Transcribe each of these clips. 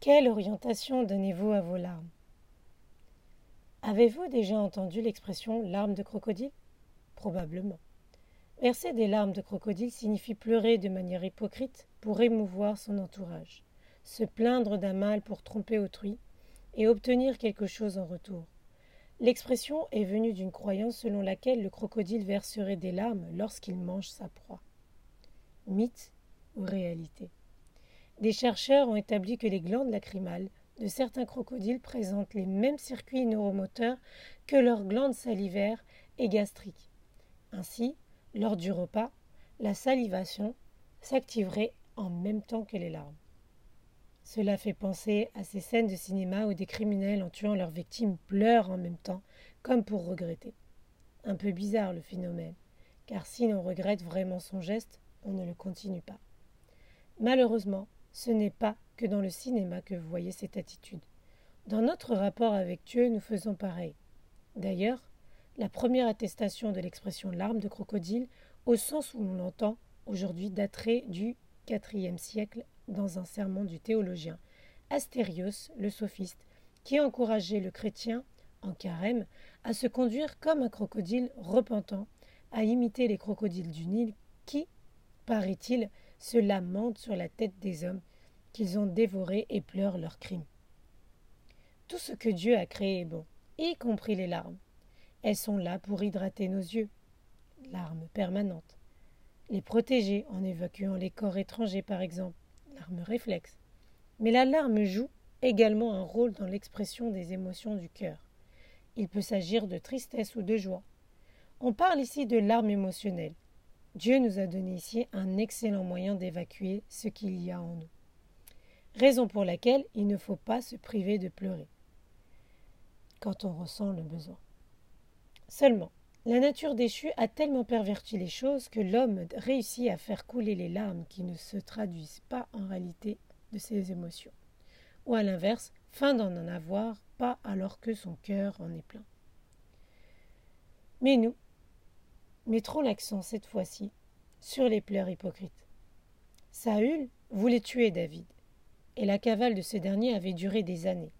Quelle orientation donnez-vous à vos larmes? Avez-vous déjà entendu l'expression larmes de crocodile? Probablement. Verser des larmes de crocodile signifie pleurer de manière hypocrite pour émouvoir son entourage, se plaindre d'un mal pour tromper autrui et obtenir quelque chose en retour. L'expression est venue d'une croyance selon laquelle le crocodile verserait des larmes lorsqu'il mange sa proie. Mythe ou réalité? Des chercheurs ont établi que les glandes lacrymales de certains crocodiles présentent les mêmes circuits neuromoteurs que leurs glandes salivaires et gastriques. Ainsi, lors du repas, la salivation s'activerait en même temps que les larmes. Cela fait penser à ces scènes de cinéma où des criminels, en tuant leurs victimes, pleurent en même temps, comme pour regretter. Un peu bizarre le phénomène, car si l'on regrette vraiment son geste, on ne le continue pas. Malheureusement, ce n'est pas que dans le cinéma que vous voyez cette attitude. Dans notre rapport avec Dieu, nous faisons pareil. D'ailleurs, la première attestation de l'expression larme de crocodile, au sens où l'on l'entend aujourd'hui, daterait du IVe siècle dans un sermon du théologien Astérios, le sophiste, qui encourageait le chrétien, en carême, à se conduire comme un crocodile repentant, à imiter les crocodiles du Nil qui, paraît-il, se lamentent sur la tête des hommes qu'ils ont dévorés et pleurent leurs crimes. Tout ce que Dieu a créé est bon, y compris les larmes. Elles sont là pour hydrater nos yeux, larmes permanentes, les protéger en évacuant les corps étrangers par exemple, larmes réflexes. Mais la larme joue également un rôle dans l'expression des émotions du cœur. Il peut s'agir de tristesse ou de joie. On parle ici de larmes émotionnelles. Dieu nous a donné ici un excellent moyen d'évacuer ce qu'il y a en nous. Raison pour laquelle il ne faut pas se priver de pleurer quand on ressent le besoin. Seulement, la nature déchue a tellement perverti les choses que l'homme réussit à faire couler les larmes qui ne se traduisent pas en réalité de ses émotions, ou à l'inverse, fin d'en en avoir pas alors que son cœur en est plein. Mais nous mettrons l'accent cette fois-ci sur les pleurs hypocrites. Saül voulait tuer David, et la cavale de ce dernier avait duré des années.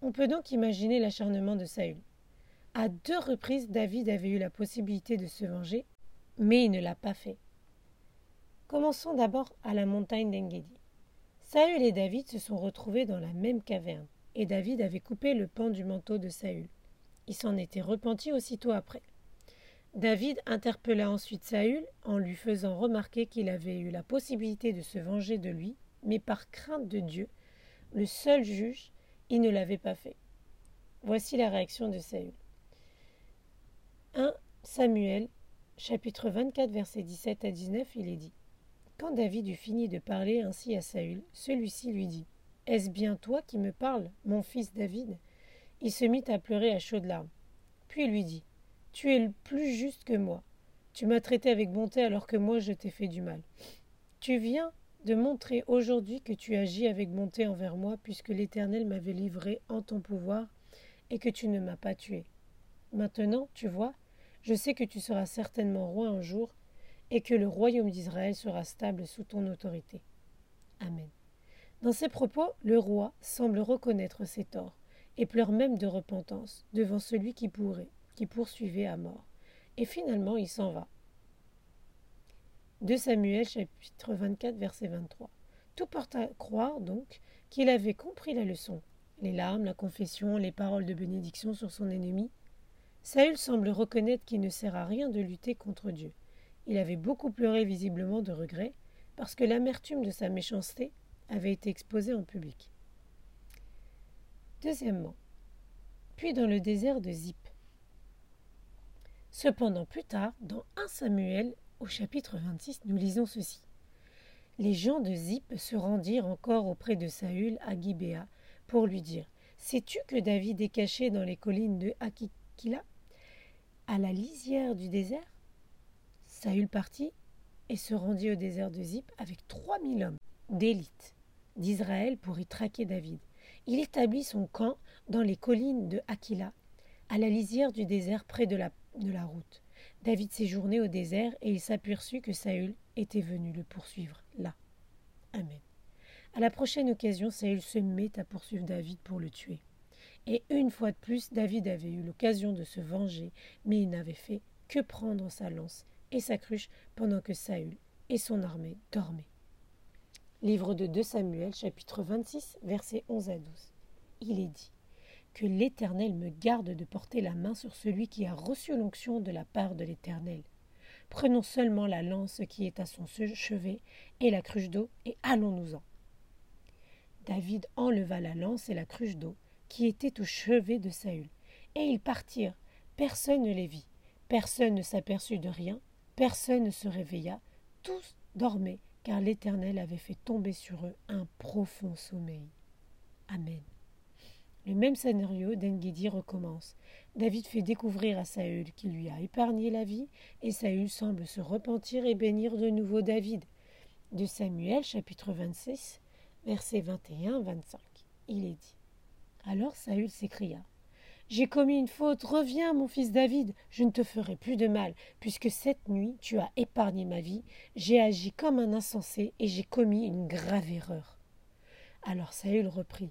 On peut donc imaginer l'acharnement de Saül. À deux reprises, David avait eu la possibilité de se venger, mais il ne l'a pas fait. Commençons d'abord à la montagne d'Engedi. Saül et David se sont retrouvés dans la même caverne, et David avait coupé le pan du manteau de Saül. Il s'en était repenti aussitôt après. David interpella ensuite Saül en lui faisant remarquer qu'il avait eu la possibilité de se venger de lui, mais par crainte de Dieu, le seul juge, il ne l'avait pas fait. Voici la réaction de Saül. 1 Samuel, chapitre 24, versets 17 à 19, il est dit Quand David eut fini de parler ainsi à Saül, celui-ci lui dit Est-ce bien toi qui me parles, mon fils David? Il se mit à pleurer à chaudes larmes. Puis lui dit Tu es le plus juste que moi. Tu m'as traité avec bonté alors que moi je t'ai fait du mal. Tu viens de montrer aujourd'hui que tu agis avec bonté envers moi, puisque l'Éternel m'avait livré en ton pouvoir et que tu ne m'as pas tué. Maintenant, tu vois, je sais que tu seras certainement roi un jour, et que le royaume d'Israël sera stable sous ton autorité. Amen. Dans ces propos, le roi semble reconnaître ses torts, et pleure même de repentance devant celui qui pourrait, qui poursuivait à mort. Et finalement, il s'en va. 2 Samuel chapitre 24 verset 23. Tout porte à croire donc qu'il avait compris la leçon. Les larmes, la confession, les paroles de bénédiction sur son ennemi Saül semble reconnaître qu'il ne sert à rien de lutter contre Dieu. Il avait beaucoup pleuré visiblement de regret, parce que l'amertume de sa méchanceté avait été exposée en public. Deuxièmement, puis dans le désert de Zip. Cependant, plus tard, dans 1 Samuel, au chapitre 26, nous lisons ceci. Les gens de Zip se rendirent encore auprès de Saül à Gibéa pour lui dire Sais-tu que David est caché dans les collines de Akikila à la lisière du désert, Saül partit et se rendit au désert de Zip avec trois mille hommes d'élite d'Israël pour y traquer David. Il établit son camp dans les collines de Aquila, à la lisière du désert près de la route. David séjournait au désert et il s'aperçut que Saül était venu le poursuivre là. Amen. À la prochaine occasion, Saül se met à poursuivre David pour le tuer. Et une fois de plus, David avait eu l'occasion de se venger, mais il n'avait fait que prendre sa lance et sa cruche pendant que Saül et son armée dormaient. Livre de 2 Samuel, chapitre 26, versets 11 à 12. Il est dit Que l'Éternel me garde de porter la main sur celui qui a reçu l'onction de la part de l'Éternel. Prenons seulement la lance qui est à son chevet et la cruche d'eau, et allons-nous-en. David enleva la lance et la cruche d'eau qui étaient au chevet de Saül, et ils partirent. Personne ne les vit, personne ne s'aperçut de rien, personne ne se réveilla, tous dormaient, car l'Éternel avait fait tomber sur eux un profond sommeil. Amen. Le même scénario d'Engedi recommence. David fait découvrir à Saül qu'il lui a épargné la vie, et Saül semble se repentir et bénir de nouveau David. De Samuel, chapitre 26, versets 21-25. Il est dit. Alors Saül s'écria. J'ai commis une faute, reviens, mon fils David, je ne te ferai plus de mal, puisque cette nuit tu as épargné ma vie, j'ai agi comme un insensé et j'ai commis une grave erreur. Alors Saül reprit.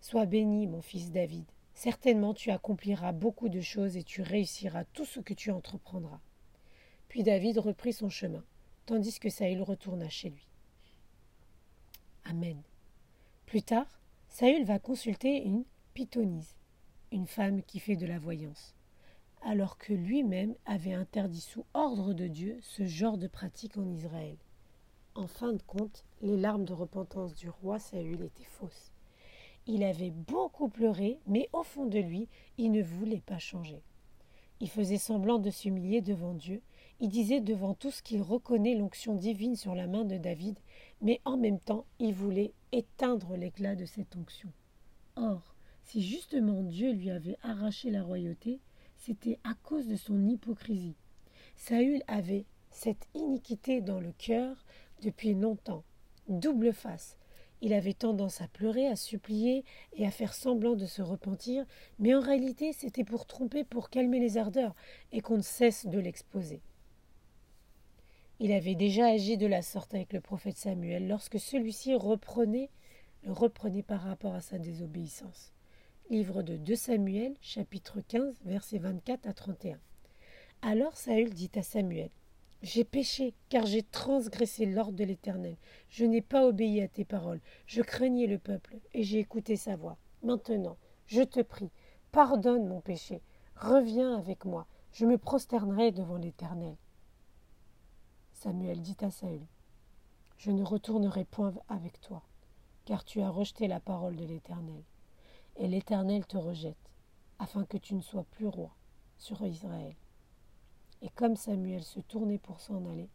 Sois béni, mon fils David. Certainement tu accompliras beaucoup de choses et tu réussiras tout ce que tu entreprendras. Puis David reprit son chemin, tandis que Saül retourna chez lui. Amen. Plus tard, Saül va consulter une pythonise, une femme qui fait de la voyance, alors que lui-même avait interdit sous ordre de Dieu ce genre de pratique en Israël. En fin de compte, les larmes de repentance du roi Saül étaient fausses. Il avait beaucoup pleuré, mais au fond de lui, il ne voulait pas changer. Il faisait semblant de s'humilier devant Dieu, il disait devant tous qu'il reconnaît l'onction divine sur la main de David, mais en même temps il voulait éteindre l'éclat de cette onction. Or, si justement Dieu lui avait arraché la royauté, c'était à cause de son hypocrisie. Saül avait cette iniquité dans le cœur depuis longtemps, double face, il avait tendance à pleurer, à supplier et à faire semblant de se repentir, mais en réalité c'était pour tromper, pour calmer les ardeurs, et qu'on ne cesse de l'exposer. Il avait déjà agi de la sorte avec le prophète Samuel lorsque celui-ci reprenait, reprenait par rapport à sa désobéissance. Livre de 2 Samuel, chapitre 15, versets 24 à 31. Alors Saül dit à Samuel j'ai péché, car j'ai transgressé l'ordre de l'Éternel. Je n'ai pas obéi à tes paroles. Je craignais le peuple, et j'ai écouté sa voix. Maintenant, je te prie, pardonne mon péché. Reviens avec moi. Je me prosternerai devant l'Éternel. Samuel dit à Saül Je ne retournerai point avec toi, car tu as rejeté la parole de l'Éternel. Et l'Éternel te rejette, afin que tu ne sois plus roi sur Israël. Et comme Samuel se tournait pour s'en aller,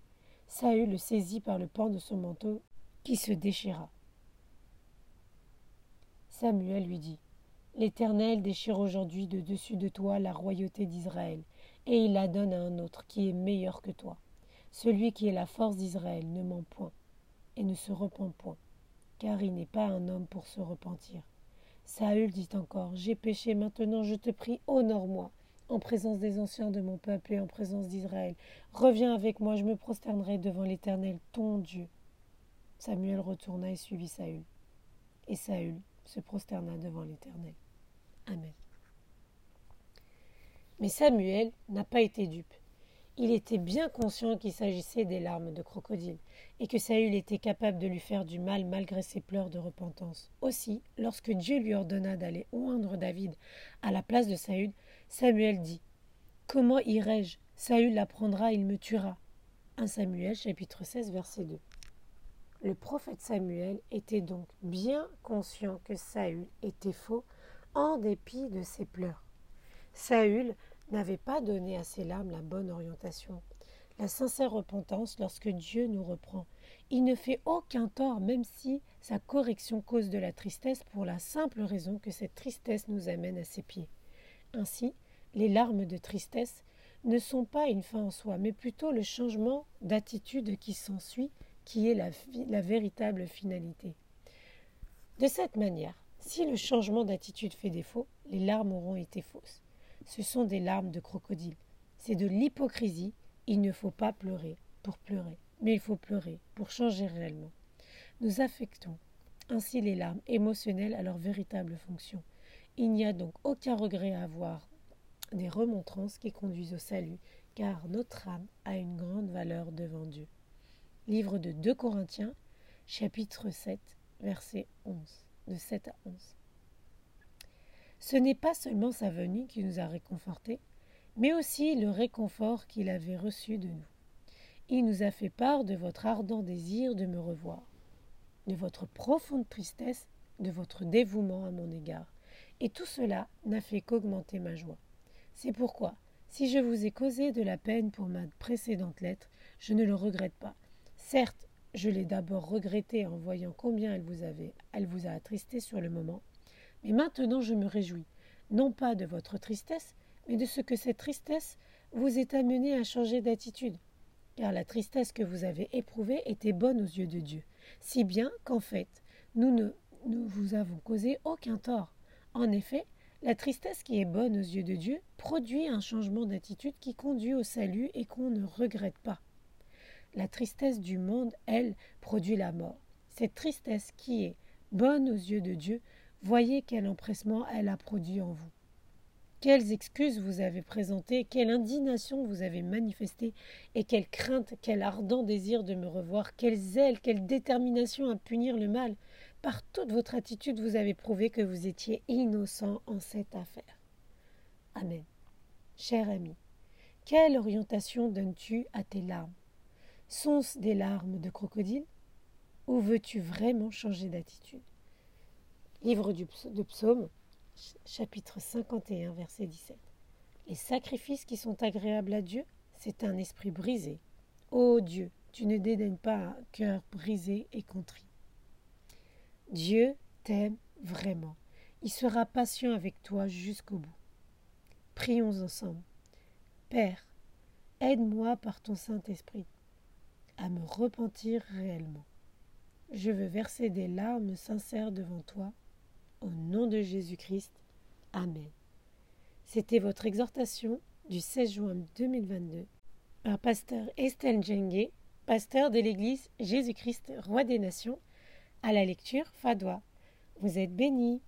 Saül le saisit par le pan de son manteau qui se déchira. Samuel lui dit L'Éternel déchire aujourd'hui de dessus de toi la royauté d'Israël, et il la donne à un autre qui est meilleur que toi. Celui qui est la force d'Israël ne ment point, et ne se repent point, car il n'est pas un homme pour se repentir. Saül dit encore J'ai péché, maintenant je te prie, honore-moi en présence des anciens de mon peuple et en présence d'Israël. Reviens avec moi, je me prosternerai devant l'Éternel, ton Dieu. Samuel retourna et suivit Saül. Et Saül se prosterna devant l'Éternel. Amen. Mais Samuel n'a pas été dupe. Il était bien conscient qu'il s'agissait des larmes de crocodile, et que Saül était capable de lui faire du mal malgré ses pleurs de repentance. Aussi, lorsque Dieu lui ordonna d'aller oindre David à la place de Saül, Samuel dit Comment irai-je? Saül l'apprendra, il me tuera. 1 Samuel chapitre 16 verset 2. Le prophète Samuel était donc bien conscient que Saül était faux en dépit de ses pleurs. Saül n'avait pas donné à ses larmes la bonne orientation, la sincère repentance lorsque Dieu nous reprend. Il ne fait aucun tort même si sa correction cause de la tristesse pour la simple raison que cette tristesse nous amène à ses pieds. Ainsi, les larmes de tristesse ne sont pas une fin en soi, mais plutôt le changement d'attitude qui s'ensuit, qui est la, la, véritable finalité. De cette manière, si le changement d'attitude fait défaut, les larmes auront été fausses. Ce sont des larmes de crocodile. C'est de l'hypocrisie. Il ne faut pas pleurer pour pleurer, mais il faut pleurer pour changer réellement. Nous affectons ainsi les larmes émotionnelles à leur véritable fonction. Il n'y a donc aucun regret à avoir des remontrances qui conduisent au salut, car notre âme a une grande valeur devant Dieu. Livre de 2 Corinthiens, chapitre 7, verset 11, de 7 à 11. Ce n'est pas seulement sa venue qui nous a réconfortés, mais aussi le réconfort qu'il avait reçu de nous. Il nous a fait part de votre ardent désir de me revoir, de votre profonde tristesse, de votre dévouement à mon égard. Et tout cela n'a fait qu'augmenter ma joie. C'est pourquoi, si je vous ai causé de la peine pour ma précédente lettre, je ne le regrette pas. Certes, je l'ai d'abord regretté en voyant combien elle vous avait, elle vous a attristé sur le moment, mais maintenant je me réjouis, non pas de votre tristesse, mais de ce que cette tristesse vous est amenée à changer d'attitude. Car la tristesse que vous avez éprouvée était bonne aux yeux de Dieu, si bien qu'en fait, nous ne vous avons causé aucun tort. En effet, la tristesse qui est bonne aux yeux de Dieu produit un changement d'attitude qui conduit au salut et qu'on ne regrette pas. La tristesse du monde, elle, produit la mort. Cette tristesse qui est bonne aux yeux de Dieu, voyez quel empressement elle a produit en vous. Quelles excuses vous avez présentées, quelle indignation vous avez manifestée, et quelle crainte, quel ardent désir de me revoir, quelle zèle, quelle détermination à punir le mal. Par toute votre attitude, vous avez prouvé que vous étiez innocent en cette affaire. Amen. Cher ami, quelle orientation donnes-tu à tes larmes? Sont-ce des larmes de crocodile? Ou veux-tu vraiment changer d'attitude? Livre de psaume, chapitre 51, verset 17. Les sacrifices qui sont agréables à Dieu, c'est un esprit brisé. Ô Dieu, tu ne dédaignes pas un cœur brisé et contrit. Dieu t'aime vraiment. Il sera patient avec toi jusqu'au bout. Prions ensemble. Père, aide-moi par ton Saint-Esprit à me repentir réellement. Je veux verser des larmes sincères devant toi au nom de Jésus-Christ. Amen. C'était votre exhortation du 16 juin 2022 par pasteur Estelle Djengue, pasteur de l'Église Jésus-Christ, roi des nations, à la lecture Fadois. Vous êtes bénis.